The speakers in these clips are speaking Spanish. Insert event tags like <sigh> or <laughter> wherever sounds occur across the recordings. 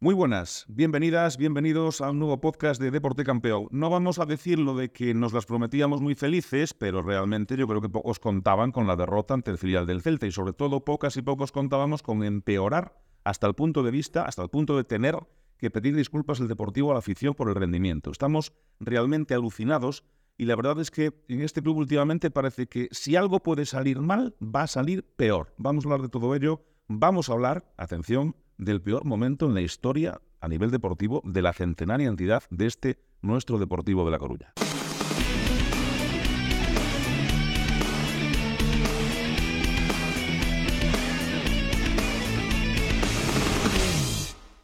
Muy buenas, bienvenidas, bienvenidos a un nuevo podcast de Deporte Campeón. No vamos a decir lo de que nos las prometíamos muy felices, pero realmente yo creo que pocos contaban con la derrota ante el filial del Celta y sobre todo pocas y pocos contábamos con empeorar hasta el punto de vista, hasta el punto de tener que pedir disculpas el Deportivo a la afición por el rendimiento. Estamos realmente alucinados y la verdad es que en este club últimamente parece que si algo puede salir mal, va a salir peor. Vamos a hablar de todo ello, vamos a hablar, atención, del peor momento en la historia a nivel deportivo de la centenaria entidad de este nuestro Deportivo de La Coruña.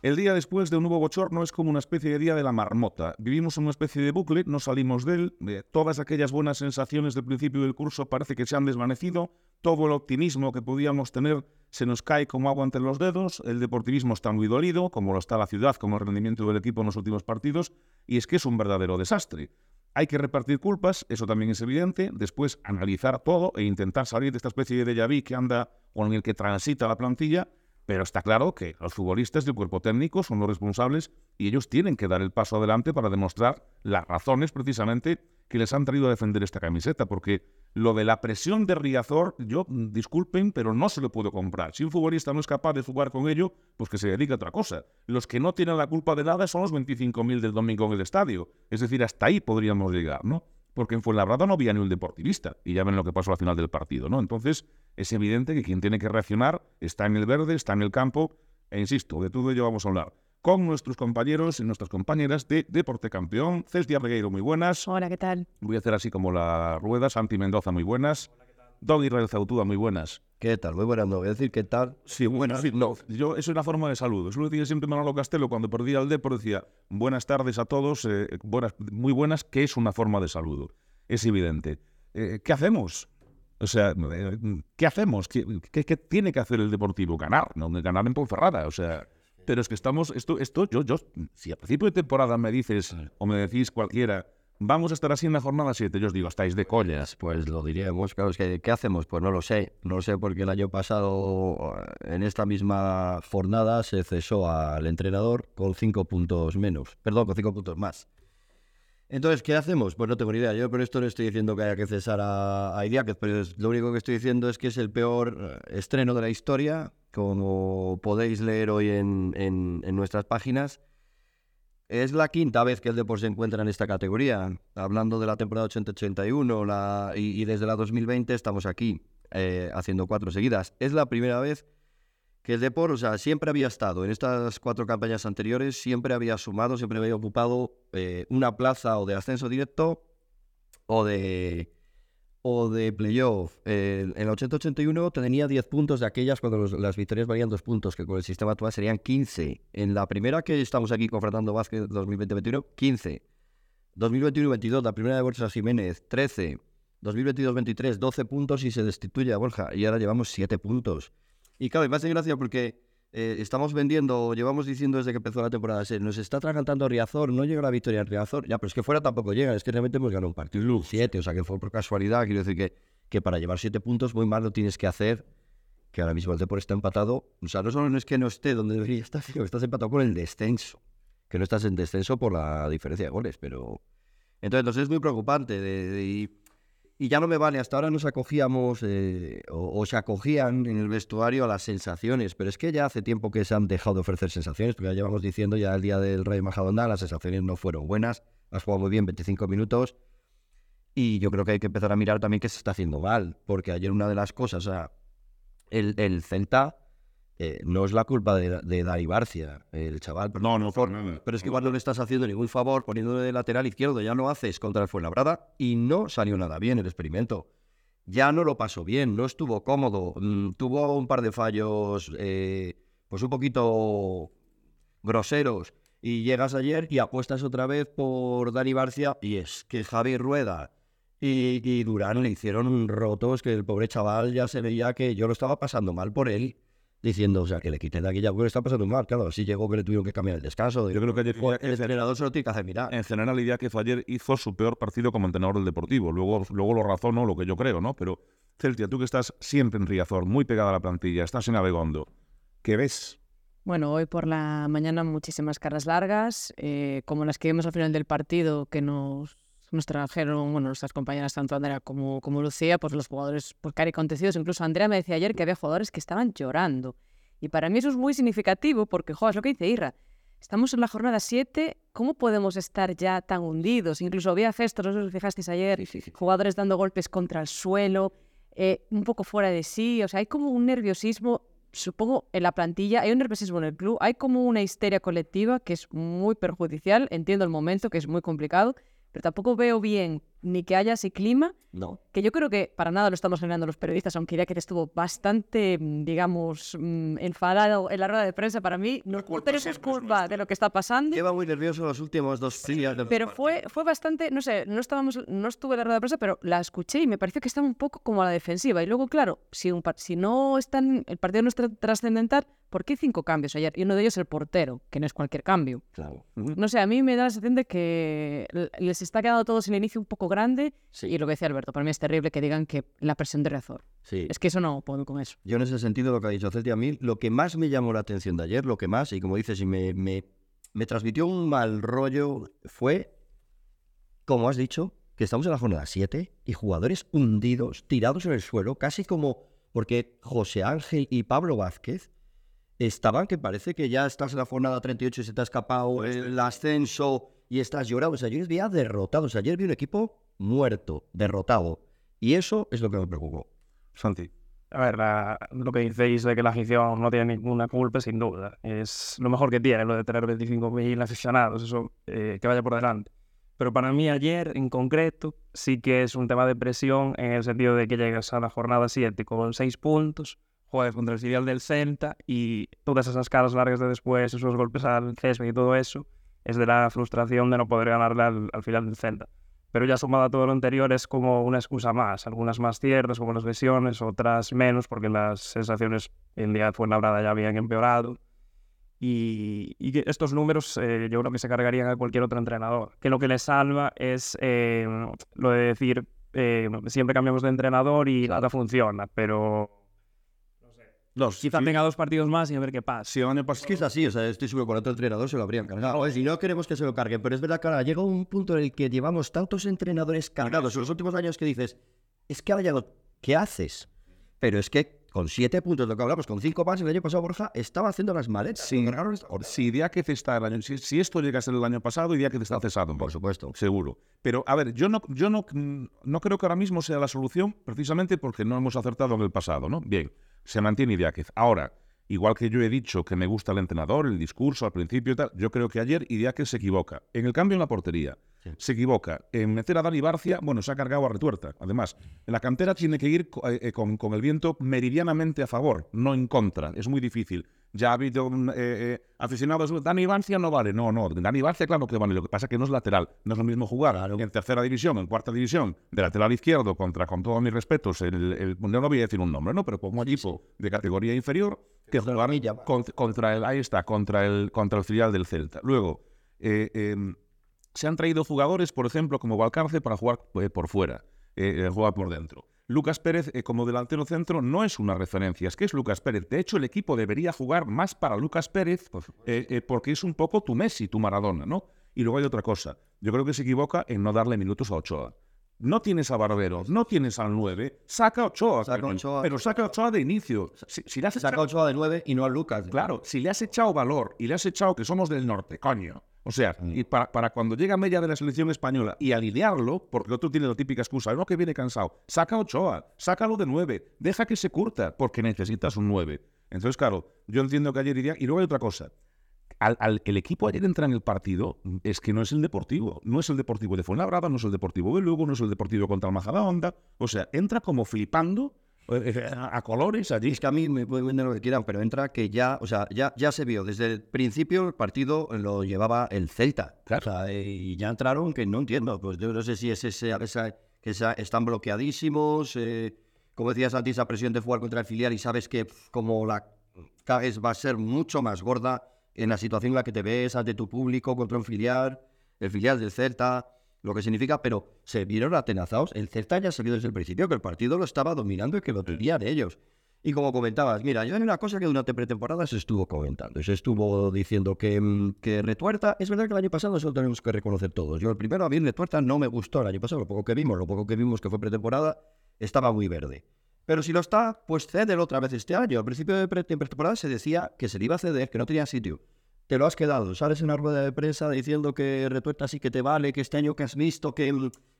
El día después de un nuevo bochorno es como una especie de día de la marmota. Vivimos en una especie de bucle, no salimos de él. todas aquellas buenas sensaciones del principio del curso parece que se han desvanecido. Todo el optimismo que podíamos tener se nos cae como agua entre los dedos. El deportivismo está muy dolido, como lo está la ciudad, como el rendimiento del equipo en los últimos partidos. Y es que es un verdadero desastre. Hay que repartir culpas, eso también es evidente. Después analizar todo e intentar salir de esta especie de déjà vu que anda o en el que transita la plantilla pero está claro que los futbolistas del cuerpo técnico son los responsables y ellos tienen que dar el paso adelante para demostrar las razones precisamente que les han traído a defender esta camiseta, porque lo de la presión de Riazor, yo, mm, disculpen, pero no se lo puedo comprar. Si un futbolista no es capaz de jugar con ello, pues que se dedique a otra cosa. Los que no tienen la culpa de nada son los 25.000 del domingo en el estadio. Es decir, hasta ahí podríamos llegar, ¿no? Porque en Fuenlabrada no había ni un deportivista, y ya ven lo que pasó al final del partido, ¿no? Entonces, es evidente que quien tiene que reaccionar está en el verde, está en el campo, e insisto, de todo ello vamos a hablar con nuestros compañeros y nuestras compañeras de Deporte Campeón. César Regueiro, muy buenas. Hola, ¿qué tal? Voy a hacer así como la rueda. Santi Mendoza, muy buenas. Don Israel Zautúa, muy buenas. ¿Qué tal? Muy buenas, no voy a decir qué tal. Sí, buenas. no, yo, eso es una forma de saludo. Eso lo decía siempre Manolo Castelo cuando perdía el Depor, decía buenas tardes a todos, eh, buenas, muy buenas, que es una forma de saludo. Es evidente. Eh, ¿Qué hacemos? O sea, eh, ¿qué hacemos? ¿Qué, tiene que hacer el Deportivo? Ganar, no ganar en Ponferrada. O sea, pero es que estamos, esto, esto, yo, yo, si a principio de temporada me dices, o me decís cualquiera, Vamos a estar así en la jornada 7. Yo os digo, estáis de collas. Pues lo diríamos, claro, es que ¿qué hacemos? Pues no lo sé. No lo sé porque el año pasado, en esta misma jornada, se cesó al entrenador con cinco puntos menos. Perdón, con cinco puntos más. Entonces, ¿qué hacemos? Pues no tengo ni idea. Yo por esto no estoy diciendo que haya que cesar a, a pero lo único que estoy diciendo es que es el peor eh, estreno de la historia, como podéis leer hoy en nuestras páginas. Es la quinta vez que el Depor se encuentra en esta categoría. Hablando de la temporada 80-81 y, desde la 2020 estamos aquí eh, haciendo cuatro seguidas. Es la primera vez que el Depor, o sea, siempre había estado en estas cuatro campañas anteriores, siempre había sumado, siempre había ocupado eh, una plaza o de ascenso directo o de o de playoff. en el 80-81 tenía 10 puntos de aquellas cuando las victorias valían 2 puntos, que con el sistema actual serían 15. En la primera que estamos aquí confrontando Vázquez 2020-21, 15. 2021-22, la primera de Borja Jiménez, 13. 2022-23, 12 puntos y se destituye a Borja. Y ahora llevamos 7 puntos. Y claro, me hace gracia porque eh, estamos vendiendo, llevamos diciendo desde que empezó la temporada, se nos está atragantando Riazor, no llega la victoria en Riazor, ya, pero es que fuera tampoco llega, es que realmente hemos ganado un partido, siete, o sea que fue por casualidad, quiero decir que, que para llevar siete puntos muy mal lo tienes que hacer, que ahora mismo el Depor está empatado, o sea, no solo es que no esté donde debería estar, sino que estás empatado con el descenso, que no estás en descenso por la diferencia de goles, pero... Entonces, es muy preocupante de, y ya no me vale, hasta ahora nos acogíamos eh, o, se acogían en el vestuario a las sensaciones, pero es que ya hace tiempo que se han dejado de ofrecer sensaciones, porque ya llevamos diciendo ya el día del Rey Majadonda las sensaciones no fueron buenas, has jugado muy bien 25 minutos y yo creo que hay que empezar a mirar también qué se está haciendo mal, porque ayer una de las cosas, o sea, el, el Celta eh, no es la culpa de, de Dari Barcia, el chaval. Pero, no, no, por nada. Pero es que igual no le estás haciendo ningún favor poniéndole de lateral izquierdo, ya lo haces contra el Fuenlabrada y no salió nada bien el experimento. Ya no lo pasó bien, no estuvo cómodo, mm, tuvo un par de fallos, eh, pues un poquito groseros. Y llegas ayer y apuestas otra vez por Dani Barcia y es que Javi Rueda y, y Durán le hicieron rotos que el pobre chaval ya se veía que yo lo estaba pasando mal por él diciendo, o sea, que le quiten de aquella porque está pasando mal. Claro, así llegó que le tuvieron que cambiar el descanso. Yo creo que ayer el entrenador se lo tiene que hacer mirar. En general, idea que ayer hizo su peor partido como entrenador del Deportivo. Luego, luego lo razono, lo que yo creo, ¿no? Pero, Celtia, tú que estás siempre en Riazor, muy pegada a la plantilla, estás en Abegondo, ¿qué ves? Bueno, hoy por la mañana muchísimas caras largas, eh, como las que vimos al final del partido, que nos, nos trajeron, bueno, nuestras compañeras, tanto Andrea como, como Lucía, pues los jugadores, pues cari acontecidos. Incluso Andrea me decía ayer que había jugadores que estaban llorando. Y para mí eso es muy significativo porque, joder, es lo que dice Irra. Estamos en la jornada 7, ¿cómo podemos estar ya tan hundidos? Incluso había gestos, no sé si os fijasteis ayer, jugadores dando golpes contra el suelo, eh, un poco fuera de sí, o sea, hay como un nerviosismo supongo, en la plantilla hay un nerviosismo en el club, hay como una histeria colectiva que es muy perjudicial, entiendo el momento, que es muy complicado, pero tampoco veo bien ni que haya ese clima, No. que yo creo que para nada lo estamos generando los periodistas, aunque diría que estuvo bastante, mm, digamos, mm, enfadado en la rueda de prensa para mí, no, pero eso es culpa de lo que está pasando. Lleva muy nervioso los últimos dos días. del Pero fue, fue bastante, no sé, no estábamos, no estuve en la rueda de prensa, pero la escuché y me pareció que estaba un poco como a la defensiva. Y luego, claro, si, un, si no están, el partido no es tra- trascendental, ¿por qué cinco cambios ayer? Y uno de ellos el portero, que no es cualquier cambio. Claro. No sé, a mí me da la sensación de que les está quedando todos el inicio un poco grande. Sí. Y lo que decía Alberto, para mí es terrible que digan que la presión de Reazor. Sí. Es que eso no puedo con eso. Yo en ese sentido lo que ha dicho Celti a mí, lo que más me llamó la atención de ayer, lo que más, y como dices, y me, me, me transmitió un mal rollo, fue, como has dicho, que estamos en la jornada 7 y jugadores hundidos, tirados en el suelo, casi como, porque José Ángel y Pablo Vázquez estaban que parece que ya estás en la jornada 38 y se te ha escapado el ascenso y estás llorando. O sea, yo les veía derrotados. Ayer vi un equipo muerto, derrotado. Y eso es lo que me preocupó. Santi. A ver, la- lo que decís de que la afición no tiene ninguna culpa, sin duda. Es lo mejor que tiene, lo de tener 25.000 aficionados, eso eh, que vaya por delante. Pero para mí ayer, en concreto, sí que es un tema de presión en el sentido de que llegas a la jornada 7 con 6 puntos, juegas contra el filial del Celta y todas esas caras largas de después, esos golpes al césped y todo eso, es de la frustración de no poder ganarle al, al filial del Celta. Pero ya sumado a todo lo anterior es como una excusa más, algunas más ciertas como las lesiones, otras menos porque las sensaciones en día de Fuenlabrada ya habían empeorado. Y, estos números eh, yo creo que se cargarían a cualquier otro entrenador. Que lo que les salva es eh, lo de decir, eh, siempre cambiamos de entrenador y nada funciona, pero No, quizá si- tenga dos partidos más y a ver qué pasa. si el año Es que es así, o sea, estoy seguro que con otro entrenador se lo habrían cargado. Si no queremos que se lo carguen, pero es verdad que ahora llega un punto en el que llevamos tantos entrenadores cargados en los últimos años que dices, es que ahora ya lo- ¿qué haces? Pero es que con siete puntos, lo que hablamos, con cinco más, el año pasado Borja estaba haciendo las maletas. Sí, si Diáquez está el año... Si, si esto llega a ser el año pasado, Diáquez está cesado. Por supuesto. Seguro. Pero, a ver, yo no, yo no, no creo que ahora mismo sea la solución, precisamente porque no hemos acertado en el pasado, ¿no? Bien, se mantiene Idiáquez. Ahora, igual que yo he dicho que me gusta el entrenador, el discurso al principio y tal, yo creo que ayer Idiáquez se equivoca. En el cambio en la portería, Sí. se equivoca. En meter a Dani Barcia, bueno, se ha cargado a retuerta. Además, en la cantera tiene que ir eh, con, con el viento meridianamente a favor, no en contra. Es muy difícil. Ya ha habido eh, eh, aficionados, Dani Barcia no vale. No, no, Dani Barcia claro que vale. Lo que pasa es que no es lateral. No es lo mismo jugar en tercera división, en cuarta división, de lateral izquierdo contra, con todos mis respetos, el, el- no voy a decir un nombre, ¿no? Pero como equipo de categoría inferior, que Contra jugar Villa. con- contra el, ahí está, contra el, contra el filial del Celta. Luego, eh, em, se han traído jugadores, por ejemplo, como Valcarce, para jugar eh, por fuera, eh, eh, jugar por dentro. Lucas Pérez, eh, como delantero centro, no es una referencia, es que es Lucas Pérez. De hecho, el equipo debería jugar más para Lucas Pérez, porque es un poco tu Messi, tu Maradona, ¿no? Y luego hay otra cosa. Yo creo que se equivoca en no darle minutos a Ochoa. No tienes a Barbero, no tienes al 9, saca a Ochoa, Saca coño, Ochoa. pero saca a Ochoa de inicio. Si, si le has Saca echado- Ochoa de nueve y no a Lucas. Claro, si le has echado valor y le has echado que somos del norte, coño. O sea, Mm. y para, para cuando llega media de la selección española y alinearlo, porque otro tiene la típica excusa, no que viene cansado, saca a Ochoa, sácalo de nueve, deja que se curta, porque necesitas un nueve. Entonces, claro, yo entiendo que ayer iría. Y luego hay otra cosa. Al, al- el equipo ayer entra en el partido, es que no es el Deportivo. No es el Deportivo de Fuenlabrada, no es el Deportivo de Lugo, no es el Deportivo contra el Majadahonda. O sea, entra como flipando eh, eh, a, a colores allí. Es que a mí me pueden vender lo que quieran, pero entra que ya, o sea, ya, ya se vio. Desde el principio el partido lo llevaba el Celta. Claro. O sea, y ya entraron que no entiendo. Pues yo no sé si es ese, esa- que esa- están bloqueadísimos. eh, como decías antes, esa presión de jugar contra el filial y sabes que pf, como la cagues va a ser mucho más gorda en la situación en la que te ves ante tu público contra un filial, el filial del Celta, lo que significa, pero se vieron atenazados. El Celta ya vio desde el principio que el partido lo estaba dominando y que lo tenían ellos. Y como comentabas, mira, yo hay una cosa que durante pretemporada se estuvo comentando. Se estuvo diciendo que, mm, que Retuerta, es verdad que el año pasado eso lo tenemos que reconocer todos. Yo el primero a mí Retuerta no me gustó el año pasado, lo poco que vimos, lo poco que vimos que fue pretemporada, estaba muy verde. Pero si lo está, pues cédelo otra vez este año. Al principio de pre- de pretemporada se decía que se le iba a ceder, que no tenía sitio. Te lo has quedado. Sales en una rueda de prensa diciendo que Retuerta sí que te vale, que este año que has visto, que,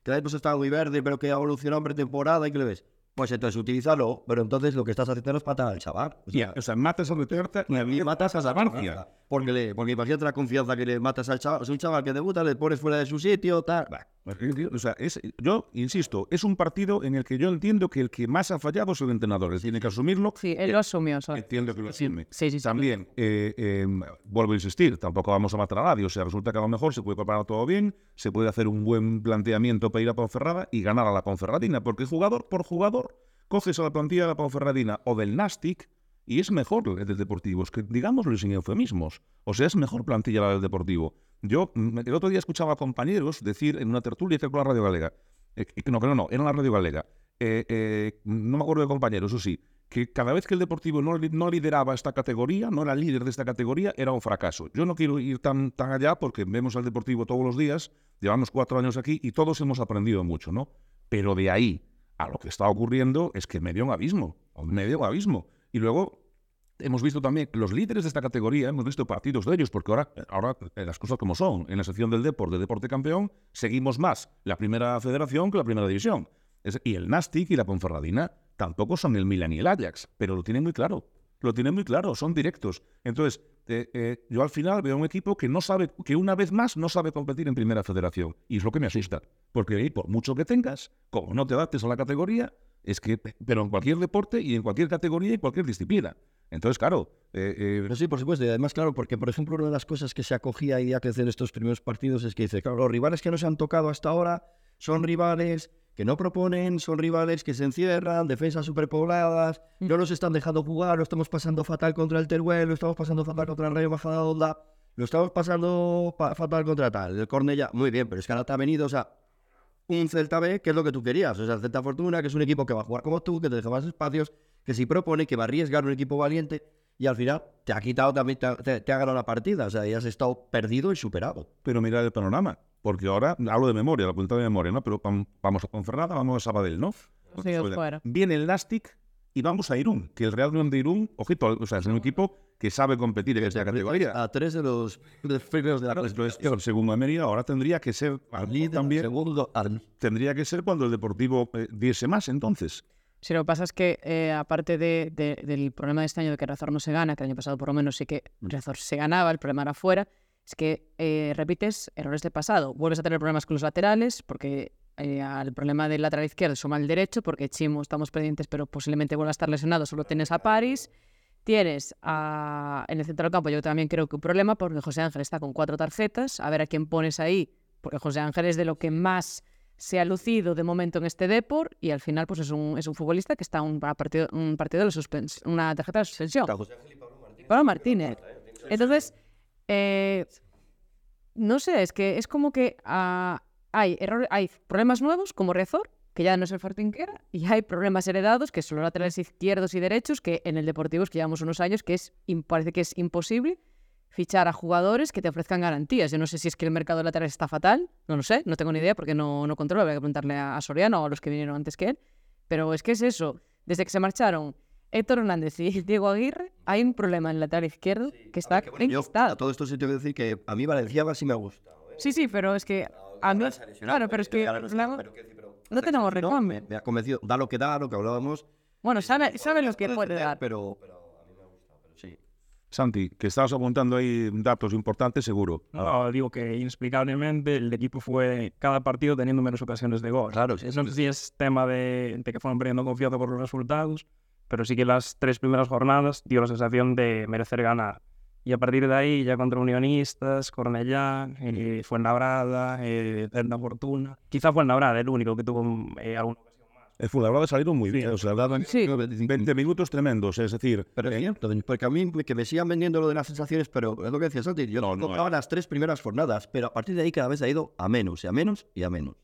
que la hemos estado muy verde, pero que ha evolucionado en pretemporada y que le ves. Pues entonces utilízalo, pero entonces lo que estás haciendo es matar al chaval. O sea, Ya, o sea, matas a Retuerta y matas a Zabarcia. porque, le, porque imagínate la confianza que le matas al chaval. Es un chaval que debuta, le pones fuera de su sitio, tal. Bah, O sea, es, yo insisto, es un partido en el que yo entiendo que el que más ha fallado es el entrenador. Él tiene que asumirlo. Sí, él lo asumió. ¿sabes? Entiendo que lo asume. Sí, sí, sí. También, eh, eh, vuelvo a insistir, tampoco vamos a matar a nadie. O sea, resulta que a lo mejor se puede preparar todo bien, se puede hacer un buen planteamiento para ir a Ponferrada y ganar a la Ponferradina, porque jugador por jugador coges a la plantilla de la Ponferradina o del Nastic y es mejor el del Deportivo. Es que digámoslo sin eufemismos. O sea, es mejor plantilla la del Deportivo. Yo mm, el otro día escuchaba a compañeros decir en una tertulia que con la Radio Galega, eh, no, que no, no, era la Radio Galega, eh, eh, no me acuerdo de compañeros, eso sí, que cada vez que el Deportivo no lideraba esta categoría, no era líder de esta categoría, era un fracaso. Yo no quiero ir tan, tan allá porque vemos al Deportivo todos los días, llevamos cuatro años aquí y todos hemos aprendido mucho, ¿no? Pero de ahí a lo que está ocurriendo es que medio un abismo, medio un abismo. Y luego hemos visto también los líderes de esta categoría, hemos visto partidos de ellos, porque ahora, ahora eh, las cosas como son. En la sección del deporte, de deporte campeón, seguimos más la primera federación que la primera división. Y el Nastic y la Ponferradina tampoco son el Milan y el Ajax, pero lo tienen muy claro. Lo tienen muy claro, son directos. Entonces, eh, eh, yo al final veo un equipo que no sabe, que una vez más no sabe competir en primera federación. Y es lo que me asusta. Porque por mucho que tengas, como no te adaptes a la categoría, es que, pero en cualquier deporte y en cualquier categoría y cualquier disciplina. Entonces, claro, eh, eh, Pero sí, por supuesto. Y además, claro, porque, por ejemplo, una de las cosas que se acogía y a crecer estos primeros partidos es que dice, claro, los rivales que no se han tocado hasta ahora son rivales que no proponen, son rivales que se encierran, defensas superpobladas, no nos están dejando jugar, lo estamos pasando fatal contra el Teruel, lo estamos pasando fatal contra el Rayo Majadahonda, lo estamos pasando pa- fatal contra tal, el Cornella, muy bien, pero es que ahora te ha venido, o sea, un Celta B, que es lo que tú querías. O sea, el Celta Fortuna, que es un equipo que va a jugar como tú, que te deja más espacios, que si propone, que va a arriesgar un equipo valiente, y al final te ha quitado también, te, ha- te- te ha ganado la partida. O sea, ya has estado perdido y superado. pero mira el panorama. Porque ahora hablo de memoria, la punta de memoria, ¿no? Pero vam- vamos a Ponferrada, vamos a Sabadell, ¿no? Sí, fuera. Viene el Nastic y vamos a Irún, que el Real Unión de Irún, ojito, o sea, es un equipo que sabe competir en esta categoría. A tres de los, primeros de la Claro, entonces, el segundo Mérida ahora tendría que ser al líder también segundo, al- tendría que ser cuando el Deportivo eh, diese más entonces. Sí, lo que pasa es que, eh, aparte de- de- del problema de este año de que Razor no se gana, que el año pasado por lo menos sí que Razor se ganaba, el problema era fuera, es que eh, repites errores del pasado. Vuelves a tener problemas con los laterales, porque eh, al problema del lateral izquierdo suma el derecho, porque Chimo estamos pendientes, pero posiblemente vuelva a estar lesionado, solo tienes a Paris. Tienes a, en el centro del campo, yo también creo que un problema, porque José Ángel está con cuatro tarjetas, a ver a quién pones ahí, porque José Ángel es de lo que más se ha lucido de momento en este Depor y al final pues es un, es un futbolista que está un a partido, un partido de suspens una tarjeta de suspensión. Pablo Martínez. Entonces, eh, no sé, es que es como que ah, hay errores, hay problemas nuevos como Rezor, que ya no es el Fortín que era, y hay problemas heredados, que son los laterales izquierdos y derechos, que en el Deportivo es que llevamos unos años que es parece que es imposible fichar a jugadores que te ofrezcan garantías. Yo no sé si es que el mercado de laterales está fatal, no lo sé, no tengo ni idea porque no, no controlo, habría que preguntarle a, a Soriano o a los que vinieron antes que él, pero es que es eso, desde que se marcharon Héctor Hernández y <laughs> Diego Aguirre, hay un problema en el lateral izquierdo que está Que, bueno, yo, a todo esto sí tengo que decir que a mí Valenciaga sí me ha gustado. ¿eh? Sí, sí, pero es que a mí, claro, pero es que no tenemos me, recambio. me ha convencido, da lo que da, lo que hablábamos. Bueno, sabe, sabe lo que Puede puede ceder, dar. Pero, a mí me pero sí. Santi, que estabas apuntando ahí datos importantes, seguro. No, digo que inexplicablemente el equipo fue cada partido teniendo menos ocasiones de gol. Claro, sí, no sé si es tema de, de que fueron perdiendo confianza por los resultados, pero sí que las tres primeras jornadas dio la sensación de merecer ganar. Y a partir de ahí, ya contra Unionistas, Cornellá, eh, Fuenlabrada, eh, Fortuna. Quizá Fuenlabrada el único que tuvo eh, alguna ocasión más. El Fuenlabrada salieron muy bien, o sea, Sí. 20 minutos tremendos, es decir, Pero es cierto, porque a mí que me sigan vendiendo lo de las sensaciones, pero es lo que decía Santi, yo No, no, eh. las tres primeras jornadas, pero a partir de ahí cada vez ha ido a menos, y a menos, y a menos.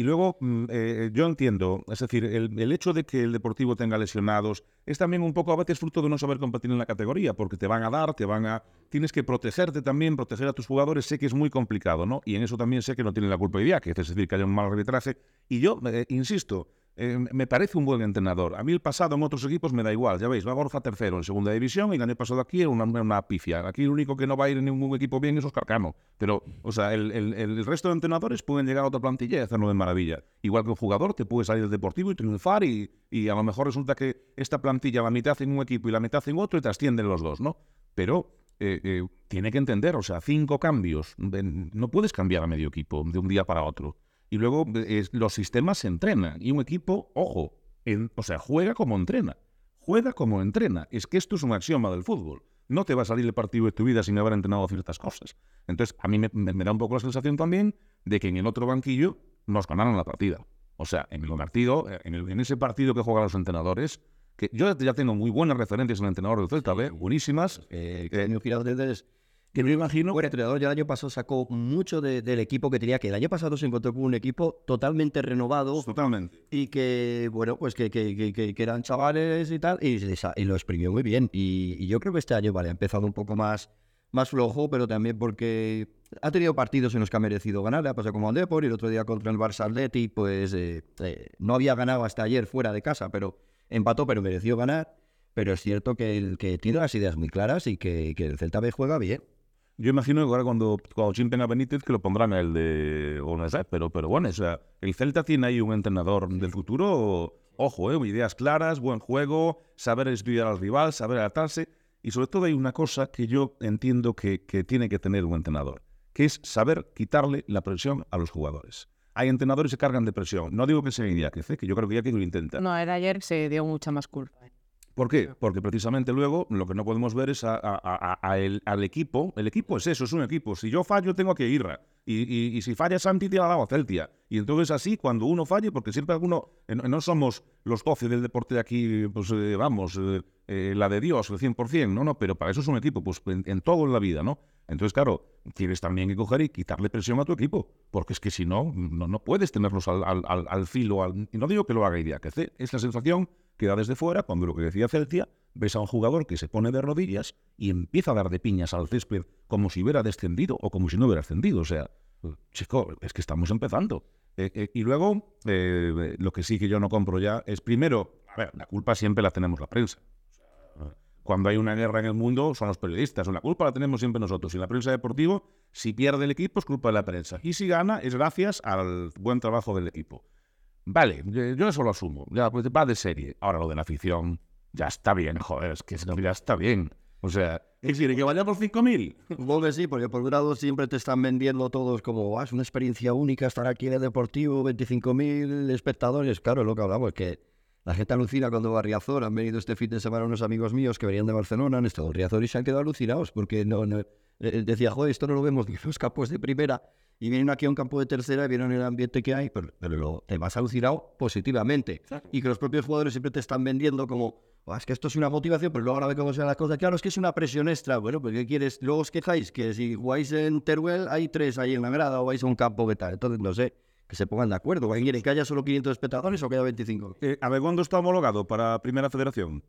Y luego, mm, eh, yo entiendo, es decir, el, el hecho de que el Deportivo tenga lesionados es también un poco a veces fruto de no saber competir en la categoría, porque te van a dar, te van a... Tienes que protegerte también, proteger a tus jugadores, sé que es muy complicado, ¿no? Y en eso también sé que no tiene la culpa Idiáquez, es decir, que haya un mal arbitraje. Y yo, eh, insisto, eh, me parece un buen entrenador. A mí el pasado en otros equipos me da igual, ya veis, va Borja tercero en segunda división y el año pasado aquí era una, una pifia. Aquí el único que no va a ir en ningún equipo bien es Oscar Cano. Pero, o sea, el, el- resto de entrenadores pueden llegar a otra plantilla y hacerlo de maravilla. Igual que un jugador te puede salir del deportivo y triunfar y, y a lo mejor resulta que esta plantilla la mitad en un equipo y la mitad en otro y te ascienden los dos, ¿no? Pero eh, eh, tiene que entender, o sea, cinco cambios. No puedes cambiar a medio equipo de un día para otro. Y luego eh, es- los sistemas se entrenan. Y un equipo, ojo, en- o sea, juega como entrena. Juega como entrena. Es que esto es un axioma del fútbol. No te va a salir el partido de tu vida sin haber entrenado ciertas cosas. Entonces, a mí me, da un poco la sensación también de que en el otro banquillo nos ganaron la partida. O sea, en el partido, eh, en, el- en ese partido que juegan los entrenadores, que yo ya tengo muy buenas referencias en el entrenador del Celta, ¿ve? buenísimas. Eh, Eh, que me imagino que el entrenador ya el año pasado sacó mucho de- del equipo que tenía, que el año pasado se encontró con un equipo totalmente renovado Totalmente. y que, bueno, pues que, que, que- eran chavales y tal, y, lo exprimió muy bien. Y, y yo creo que este año, vale, ha empezado un poco más, más flojo, pero también porque ha tenido partidos en los que ha merecido ganar, le ha pasado como al Depor, y el otro día contra el Barça Atleti, pues eh, eh, no había ganado hasta ayer fuera de casa, pero empató, pero mereció ganar. Pero es cierto que, el, que tiene las ideas muy claras y que, que el Celta B juega bien. Yo imagino que ahora cuando, cuando chimpen a Benítez que lo pondrán el de... O no sé, pero, pero bueno, o sea, el Celta tiene ahí un entrenador del futuro, ojo, eh, ideas claras, buen juego, saber estudiar al rival, saber adaptarse. Y sobre todo hay una cosa que yo entiendo que, que tiene que tener un entrenador, que es saber quitarle la presión a los jugadores. Hay entrenadores que cargan de presión. No digo que sea Iñaki, ¿eh? que yo creo que Iñaki lo intenta. No, era ayer se dio mucha más culpa. ¿Por qué? Porque precisamente luego lo que no podemos ver es a, a- a- a el- al equipo. El equipo es eso, es un equipo. Si yo fallo, tengo que irra. Y, y- y si falla Santi, tiene la a Celtia. Y entonces así, cuando uno falle, porque siempre alguno... eh, No somos los 12 del deporte de aquí, pues eh, vamos, eh, eh, la de Dios, el 100%, no, no, pero para eso es un equipo, pues en, en todo en la vida, ¿no? Entonces, claro, tienes también que coger y quitarle presión a tu equipo, porque es que si no, no, no puedes tenerlos al, al, al- filo. al- y no digo que lo haga idea, que es la sensación que da desde fuera cuando lo que decía Celtia, ves a un jugador que se pone de rodillas y empieza a dar de piñas al césped como si hubiera descendido o como si no hubiera ascendido. O sea, chico, es que estamos empezando. Eh, eh, y luego, eh, lo que sí que yo no compro ya es, primero, a ver, la culpa siempre la tenemos la prensa. Cuando hay una guerra en el mundo son los periodistas, la culpa la tenemos siempre nosotros. Y la prensa deportiva, si pierde el equipo es culpa de la prensa. Y si gana es gracias al buen trabajo del equipo. Vale, yo eso lo asumo, ya pues va de serie. Ahora lo de la afición, ya está bien, joder, es que ya está bien. O sea, ¿qué quiere? ¿Que vaya por 5.000? Supongo que sí, porque por un lado siempre te están vendiendo todos como "Ah, es una experiencia única estar aquí en el Deportivo, 25.000 espectadores. Claro, es lo que hablamos, es que la gente alucina cuando va a Riazor. Han venido este fin de semana unos amigos míos que venían de Barcelona, han estado en Riazor y se han quedado alucinados porque no, no- eh, decía, joder, esto no lo vemos ni en los campos de primera y vienen aquí a un campo de tercera y vieron el ambiente que hay, pero, pero lo, te vas alucinado positivamente. Y que los propios jugadores siempre te están vendiendo como, "Ah, es que esto es una motivación, pero luego ahora ve cómo sean las cosas. Claro, es que es una presión extra. Bueno, pues ¿qué quieres? Luego os quejáis que si jugáis en Teruel hay tres ahí en la grada o vais a un campo que tal. Entonces, no sé, que se pongan de acuerdo. ¿Quieren que haya solo 500 espectadores o que haya 25? Eh, a ver, ¿cuándo está homologado para Primera Federación?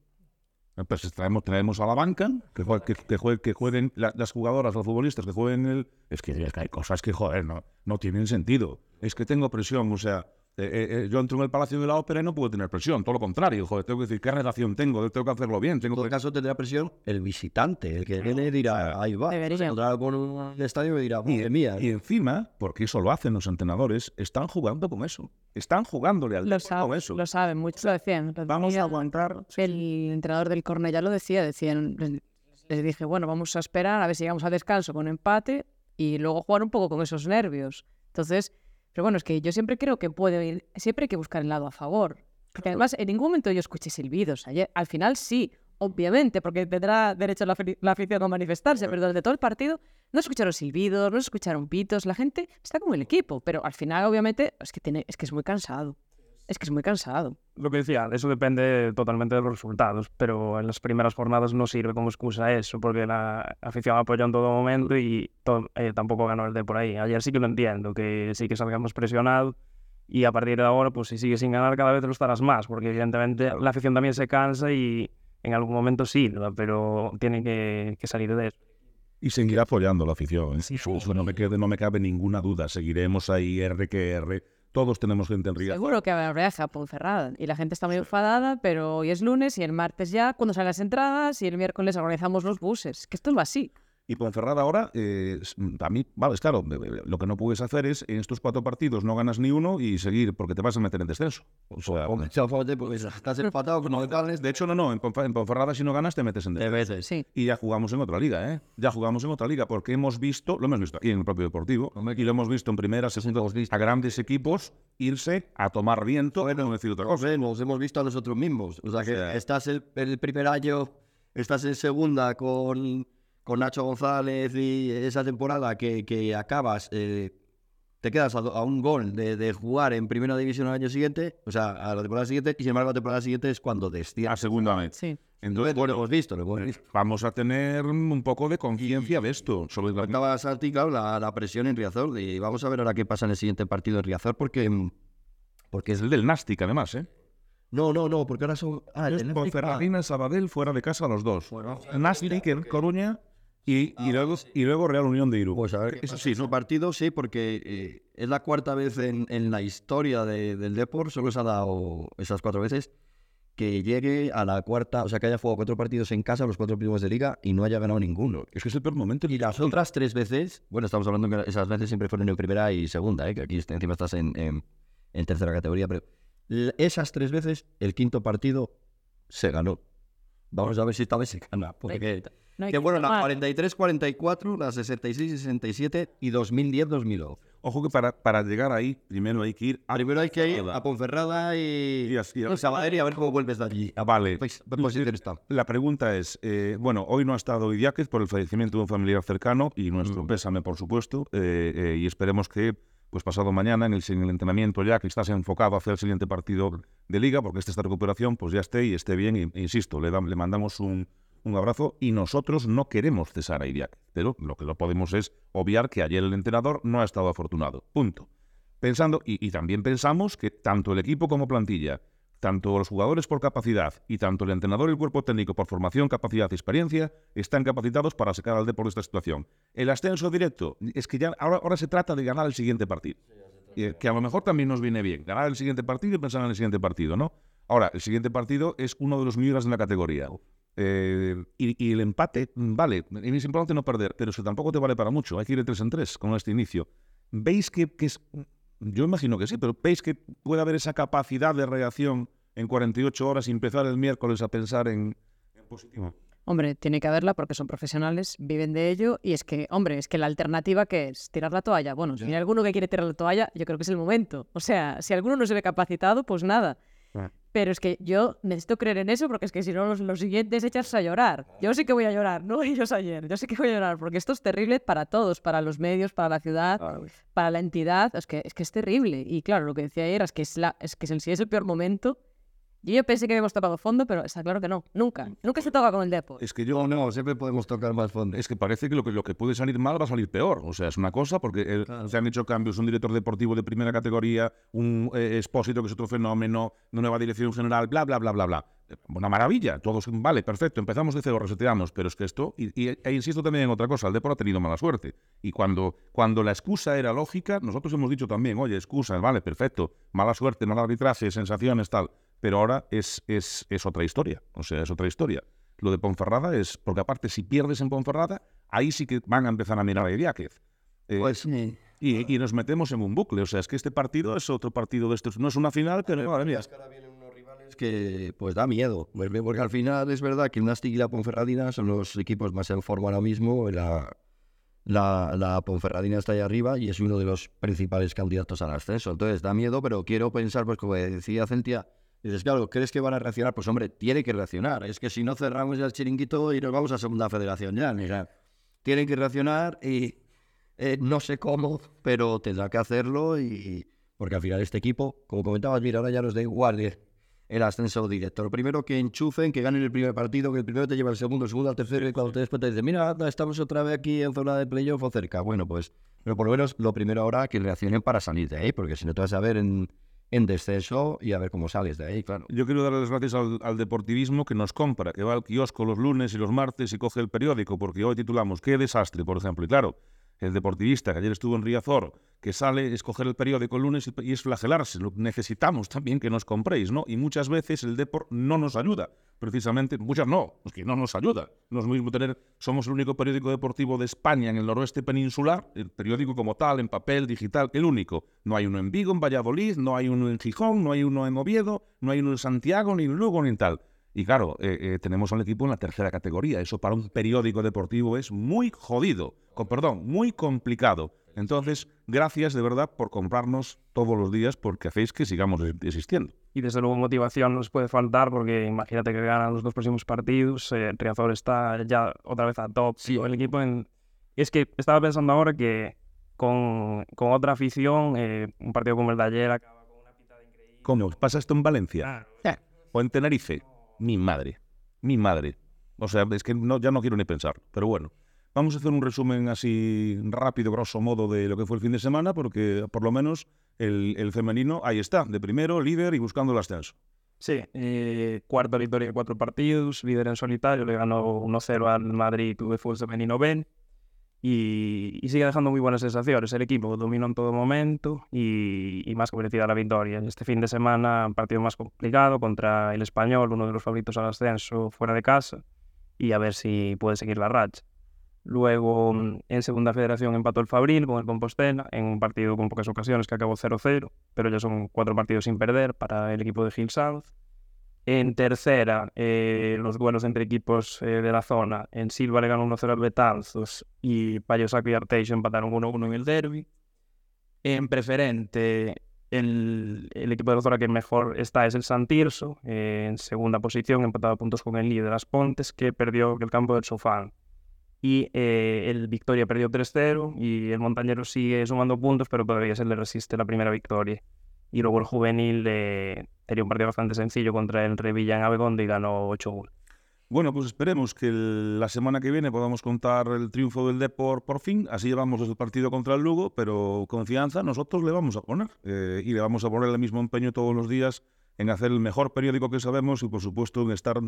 Eh, Pues traemos, traemos a la banca, que, jue- que, que jue- que jueguen la- las jugadoras, los futbolistas que jueguen el... Es que, es que hay cosas que, joder, no, no tienen sentido. Es que tengo presión, o sea, eh, eh, eh, yo entro en el Palacio de la Ópera y no puedo tener presión, todo lo contrario, joder, tengo que decir qué relación tengo, tengo que hacerlo bien, En tengo todo que... caso tendrá presión el visitante, el que viene dirá, ahí va. Encontrará con un estadio y dirá, madre mía. Y encima, porque eso lo hacen los entrenadores, están jugando con eso. Están jugándole al Lo deporte con saben, eso. lo saben, muchos lo decían. lo Vamos decía a aguantar. El entrenador del Cornellá lo decía, decían, les- les dije, bueno, vamos a esperar a ver si llegamos al descanso con empate y luego jugar un poco con esos nervios. Entonces, pero bueno, es que yo siempre creo que puede ir, siempre hay que buscar el lado a favor. Porque además en ningún momento yo escuché silbidos. Ayer, al final sí, obviamente, porque tendrá derecho la, la afición a manifestarse, pero durante todo el partido no escucharon silbidos, no escucharon pitos, la gente está con el equipo, pero al final obviamente es que, tiene, es, que es muy cansado. Es que es muy cansado. Lo que decía, eso depende totalmente de los resultados, pero en las primeras jornadas no sirve como excusa eso, porque la afición apoyó en todo momento y to- eh, tampoco ganó el de por ahí. Ayer sí que lo entiendo, que sí que salgamos presionados y a partir de ahora, pues si sigues sin ganar, cada vez lo estarás más, porque evidentemente la afición también se cansa y en algún momento sí, pero tiene que, que salir de eso. Y seguirá apoyando la afición. ¿eh? Sí, no, me quede, no me cabe ninguna duda. Seguiremos ahí R que R. Todos tenemos gente en Riazor. Seguro que habrá a Ponferrada. Y la gente está muy enfadada, pero hoy es lunes y el martes ya, cuando salen las entradas, y el miércoles organizamos los buses. Que esto va así. Y Ponferrada ahora, eh, a mí, vale, es claro, lo que no puedes hacer es en estos cuatro partidos no ganas ni uno y seguir porque te vas a meter en descenso. O sea, pues, estás <laughs> empatado con De hecho, no, no, en, Ponferrada si no ganas te metes en descenso. Sí. Y ya jugamos en otra liga, ¿eh? Ya jugamos en otra liga porque hemos visto, lo hemos visto aquí en el propio Deportivo, y lo hemos visto en primera, segunda, a grandes equipos irse a tomar viento, bueno, no decir otra cosa. Nos hemos visto a nosotros mismos. O sea, que estás el primer año, estás en segunda con con Nacho González y esa temporada que, que acabas, eh, te quedas a, un gol de, de, jugar en primera división al año siguiente, o sea, a la temporada siguiente, y sin embargo la temporada siguiente es cuando desciendes. A segunda vez. Sí. Entonces, bueno, hemos visto, lo hemos visto. Vamos a tener un poco de conciencia de esto. Sobre la... Santi, claro, la, la, presión en Riazor. Y vamos a ver ahora qué pasa en el siguiente partido en Riazor, porque... Porque es el del Nástic, además, ¿eh? No, no, no, porque ahora son... Ah, el Ponferradina, Sabadell, fuera de casa los dos. Bueno, Nástic en Coruña y, y, luego, y luego Real Unión de Irún. Pues a ver, eso sí, su partido sí, porque eh, es la cuarta vez en, en la historia de, del Deport, solo se ha dado esas cuatro veces, que llegue a la cuarta, o sea, que haya jugado cuatro partidos en casa, los cuatro primeros de liga, y no haya ganado ninguno. Es que es el peor momento. Y las otras tres veces, bueno, estamos hablando que esas veces siempre fueron en primera y segunda, ¿eh? que aquí encima estás en, en, en tercera categoría, pero esas tres veces, el quinto partido se ganó. Vamos a ver si esta vez se gana, porque que, bueno, la 43-44, la 66-67 y 2010-2011. Ojo que para, para llegar ahí, primero hay que ir a... Primero hay que ir a Ponferrada y, y, a, y a ver cómo vuelves de allí. Ah, vale. Pues, pues, la pregunta es, eh, bueno, hoy no ha estado Idiáquez por el fallecimiento de un familiar cercano y nuestro mm. pésame, por supuesto, eh, eh, y esperemos que pues pasado mañana en el, en el, entrenamiento ya que estás enfocado hacia el siguiente partido de liga, porque esta, esta recuperación pues ya esté y esté bien, y, insisto, le, le mandamos un, un abrazo y nosotros no queremos cesar a Iriak, pero lo que no podemos es obviar que ayer el entrenador no ha estado afortunado. Punto. Pensando, y, también pensamos que tanto el equipo como plantilla, tanto los jugadores por capacidad y tanto el entrenador y el cuerpo técnico por formación, capacidad y experiencia están capacitados para sacar al deporte de esta situación. El ascenso directo es que ya ahora, ahora se trata de ganar el siguiente partido. que a lo mejor también nos viene bien, ganar el siguiente partido y pensar en el siguiente partido, ¿no? Ahora, el siguiente partido es uno de los mejores de la categoría. Eh, y, el empate, vale, es importante no perder, pero eso tampoco te vale para mucho. Hay que ir de tres en tres con este inicio. ¿Veis que, es.? Yo imagino que sí, pero ¿veis que puede haber esa capacidad de reacción en 48 horas y empezar el miércoles a pensar en, positivo? Hombre, tiene que haberla porque son profesionales, viven de ello y es que, hombre, es que la alternativa que es tirar la toalla. Bueno, si hay alguno que quiere tirar la toalla, yo creo que es el momento. O sea, si alguno no se ve capacitado, pues nada. Ah. Pero es que yo necesito creer en eso porque es que si no, los, siguientes echas a llorar. Yo sí que voy a llorar, <laughs> no ellos ayer. Yo sí que voy a llorar porque esto es terrible para todos, para los medios, para la ciudad, para la entidad. Es que, es que es terrible. Y claro, lo que decía ayer es que, es la, es que si es el peor momento, yo pensé que habíamos tocado fondo, pero está claro que no. Nunca. Nunca se toca con el Depor. Es que yo no, siempre podemos tocar más fondo. Es que parece que lo que, lo que puede salir mal va a salir peor. O sea, es una cosa porque se han hecho cambios. Un director deportivo de primera categoría, un eh, expósito que es otro fenómeno, una nueva dirección general, bla, bla, bla, bla, bla. Una maravilla. Todos, vale, perfecto. Empezamos de cero, reseteamos. Pero es que esto, y, e insisto también en otra cosa, el Depor ha tenido mala suerte. Y cuando, cuando la excusa era lógica, nosotros hemos dicho también, oye, excusa, vale, perfecto, mala suerte, mal arbitraje, sensaciones, tal pero ahora es, es, es otra historia. O sea, es otra historia. Lo de Ponferrada es, porque aparte, si pierdes en Ponferrada, ahí sí que van a empezar a mirar a Idiáquez. Eh, pues. Y, y, nos metemos en un bucle. O sea, es que este partido es otro partido de estos. No es una final, pero madre mía. ahora vienen unos rivales que pues da miedo. Pues porque al final es verdad que Nastic y la Ponferradina son los equipos más en forma ahora mismo. La, la, la Ponferradina está ahí arriba y es uno de los principales candidatos al ascenso. Entonces da miedo, pero quiero pensar, pues como decía Centia, dices, claro, ¿crees que van a reaccionar? Pues hombre, tiene que reaccionar. Es que si no cerramos ya el chiringuito y nos vamos a segunda federación ya. O tienen que reaccionar y eh, no sé cómo, pero tendrá que hacerlo y porque al final este equipo, como comentabas, mira, ahora ya nos da igual el ascenso directo. Lo primero que enchufen, que ganen el primer partido, que el primero te lleva el segundo, el segundo al tercero, y cuando te después te dicen, mira, estamos otra vez aquí en zona de playoff o cerca. Bueno, pues, pero por lo menos lo primero ahora que reaccionen para salir de ahí, porque si no te vas a ver en, en descenso y a ver cómo sales de ahí, claro. Yo quiero darle las gracias al, al, deportivismo que nos compra, que va al kiosco los lunes y los martes y coge el periódico, porque hoy titulamos Qué desastre, por ejemplo. Y claro, el deportivista que ayer estuvo en Riazor, que sale, escoger el periódico el lunes y, es flagelarse. Necesitamos también que nos compréis, ¿no? Y muchas veces el Deport no nos ayuda, precisamente, muchas no, es que no nos ayuda. No es mismo tener, somos el único periódico deportivo de España en el noroeste peninsular, el periódico como tal, en papel, digital, el único. No hay uno en Vigo, en Valladolid, no hay uno en Gijón, no hay uno en Oviedo, no hay uno en Santiago, ni en Lugo, ni en tal. Y claro, eh, eh, tenemos al equipo en la tercera categoría. Eso para un periódico deportivo es muy jodido, con perdón, muy complicado. Entonces, gracias de verdad por comprarnos todos los días porque hacéis que sigamos existiendo. Y desde luego motivación nos puede faltar porque imagínate que ganan los dos próximos partidos, eh, Riazor está ya otra vez a top. Sí. El equipo en... Es que estaba pensando ahora que con, con otra afición, eh, un partido como el de ayer acaba con una pitada increíble. ¿Cómo? ¿Pasa esto en Valencia? Claro. ¿O en Tenerife? Mi madre, mi madre. O sea, es que no, ya no quiero ni pensar, pero bueno. Vamos a hacer un resumen así rápido, grosso modo, de lo que fue el fin de semana, porque por lo menos el, el femenino ahí está, de primero, líder y buscando el ascenso. Sí, eh, cuarta victoria en cuatro partidos, líder en solitario, le ganó 1-0 al Madrid de Fútbol Femenino Ben y, y, sigue dejando muy buenas sensaciones. El equipo dominó en todo momento y, y más merecida la victoria. Este fin de semana, un partido más complicado contra el Español, uno de los favoritos al ascenso fuera de casa, y a ver si puede seguir la racha. Luego, en segunda federación empató el Fabril con el Compostela, en un partido con pocas ocasiones que acabó 0-0, pero ya son cuatro partidos sin perder para el equipo de Gil South. En tercera, eh, los duelos entre equipos eh, de la zona. En Silva le ganó 1-0 al Betanzos y Payosaco y Arteixo empataron 1-1 en el derby. En preferente, el, el, equipo de la zona que mejor está es el Santirso, eh, en segunda posición, empatado a puntos con el líder Las Pontes, que perdió el campo del Sofán. Y eh, el Victoria perdió 3-0 y el Montañero sigue sumando puntos, pero todavía se le resiste la primera victoria. Y luego el Juvenil eh, tenía un partido bastante sencillo contra el Revilla en Abegondo y ganó 8-1. Bueno, pues esperemos que la semana que viene podamos contar el triunfo del Depor por fin. Así llevamos el partido contra el Lugo, pero confianza nosotros le vamos a poner. Eh, y le vamos a poner el mismo empeño todos los días en hacer el mejor periódico que sabemos y, por supuesto, en estar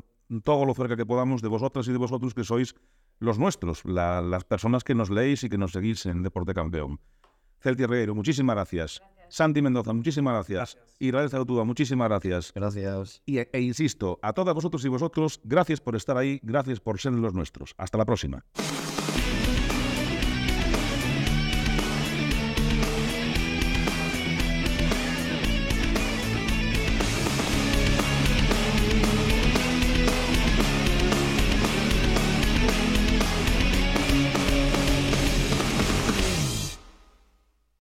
todo lo cerca que podamos de vosotras y de vosotros que sois los nuestros, la, las personas que nos leéis y que nos seguís en Deporte Campeón. Celtia Regueiro, muchísimas gracias. gracias. Santi Mendoza, muchísimas gracias. gracias. Israel Zautuba, muchísimas gracias. Gracias. Y, e insisto, a todas vosotros y vosotros, gracias por estar ahí, gracias por ser los nuestros. Hasta la próxima.